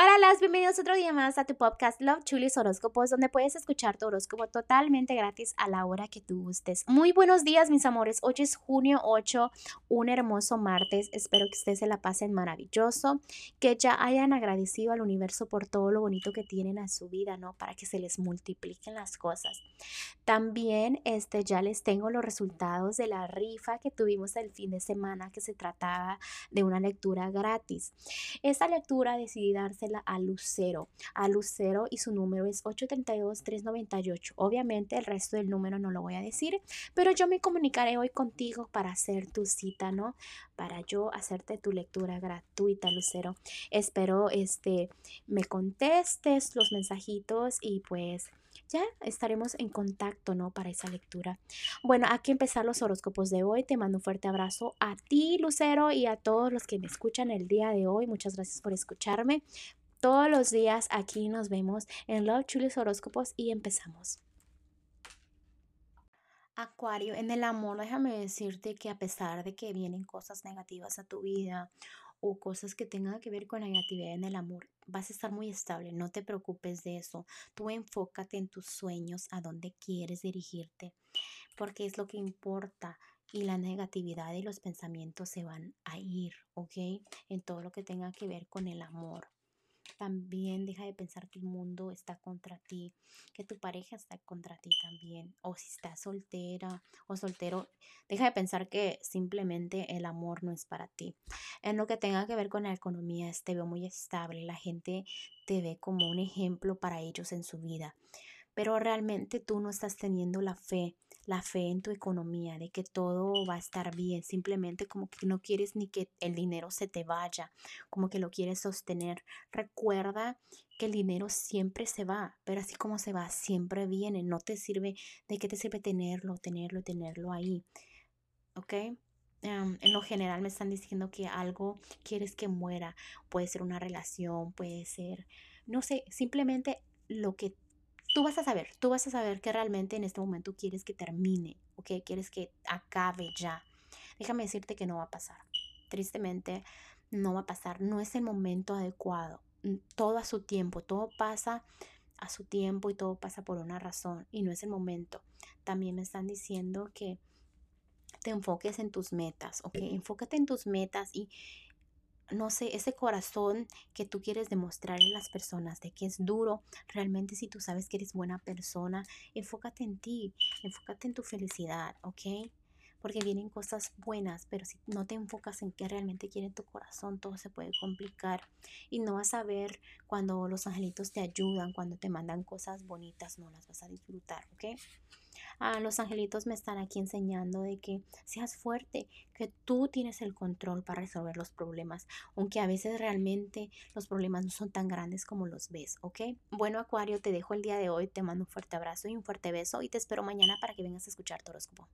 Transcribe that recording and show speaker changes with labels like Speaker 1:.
Speaker 1: Hola, las bienvenidos otro día más a tu podcast Love Chulis Horóscopos, donde puedes escuchar tu horóscopo totalmente gratis a la hora que tú gustes. Muy buenos días, mis amores. Hoy es junio 8, un hermoso martes. Espero que ustedes se la pasen maravilloso, que ya hayan agradecido al universo por todo lo bonito que tienen a su vida, ¿no? Para que se les multipliquen las cosas. También este, ya les tengo los resultados de la rifa que tuvimos el fin de semana, que se trataba de una lectura gratis. Esta lectura decidí darse a Lucero, a Lucero y su número es 832-398. Obviamente el resto del número no lo voy a decir, pero yo me comunicaré hoy contigo para hacer tu cita, ¿no? Para yo hacerte tu lectura gratuita, Lucero. Espero este me contestes los mensajitos y pues ya estaremos en contacto, ¿no? Para esa lectura. Bueno, aquí empezar los horóscopos de hoy. Te mando un fuerte abrazo a ti, Lucero, y a todos los que me escuchan el día de hoy. Muchas gracias por escucharme. Todos los días aquí nos vemos en Love Chulis Horóscopos y empezamos. Acuario, en el amor, déjame decirte que a pesar de que vienen cosas negativas a tu vida o cosas que tengan que ver con la negatividad en el amor, vas a estar muy estable, no te preocupes de eso. Tú enfócate en tus sueños, a dónde quieres dirigirte, porque es lo que importa y la negatividad y los pensamientos se van a ir, ¿ok? En todo lo que tenga que ver con el amor. También deja de pensar que el mundo está contra ti, que tu pareja está contra ti también. O si estás soltera o soltero, deja de pensar que simplemente el amor no es para ti. En lo que tenga que ver con la economía, te veo muy estable. La gente te ve como un ejemplo para ellos en su vida pero realmente tú no estás teniendo la fe, la fe en tu economía, de que todo va a estar bien, simplemente como que no quieres ni que el dinero se te vaya, como que lo quieres sostener. Recuerda que el dinero siempre se va, pero así como se va, siempre viene, no te sirve, ¿de qué te sirve tenerlo, tenerlo, tenerlo ahí? ¿Ok? en lo general me están diciendo que algo quieres que muera, puede ser una relación, puede ser, no sé, simplemente lo que tú vas a saber, tú vas a saber que realmente en este momento quieres que termine, ¿ok? Quieres que acabe ya. Déjame decirte que no va a pasar. Tristemente, no va a pasar. No es el momento adecuado. Mm, todo a su tiempo, todo pasa a su tiempo y todo pasa por una razón y no es el momento. También me están diciendo que te enfoques en tus metas, ¿ok? Enfócate en tus metas y no sé, ese corazón que tú quieres demostrar en las personas, de que es duro, realmente si tú sabes que eres buena persona, enfócate en ti, enfócate en tu felicidad, ¿ok? Porque vienen cosas buenas, pero si no te enfocas en qué realmente quiere tu corazón, todo se puede complicar y no vas a ver cuando los angelitos te ayudan, cuando te mandan cosas bonitas, no las vas a disfrutar, ¿ok? Ah, los angelitos me están aquí enseñando de que seas fuerte, que tú tienes el control para resolver los problemas, aunque a veces realmente los problemas no son tan grandes como los ves, ¿ok? Bueno, Acuario, te dejo el día de hoy, te mando un fuerte abrazo y un fuerte beso y te espero mañana para que vengas a escuchar tu horóscopo.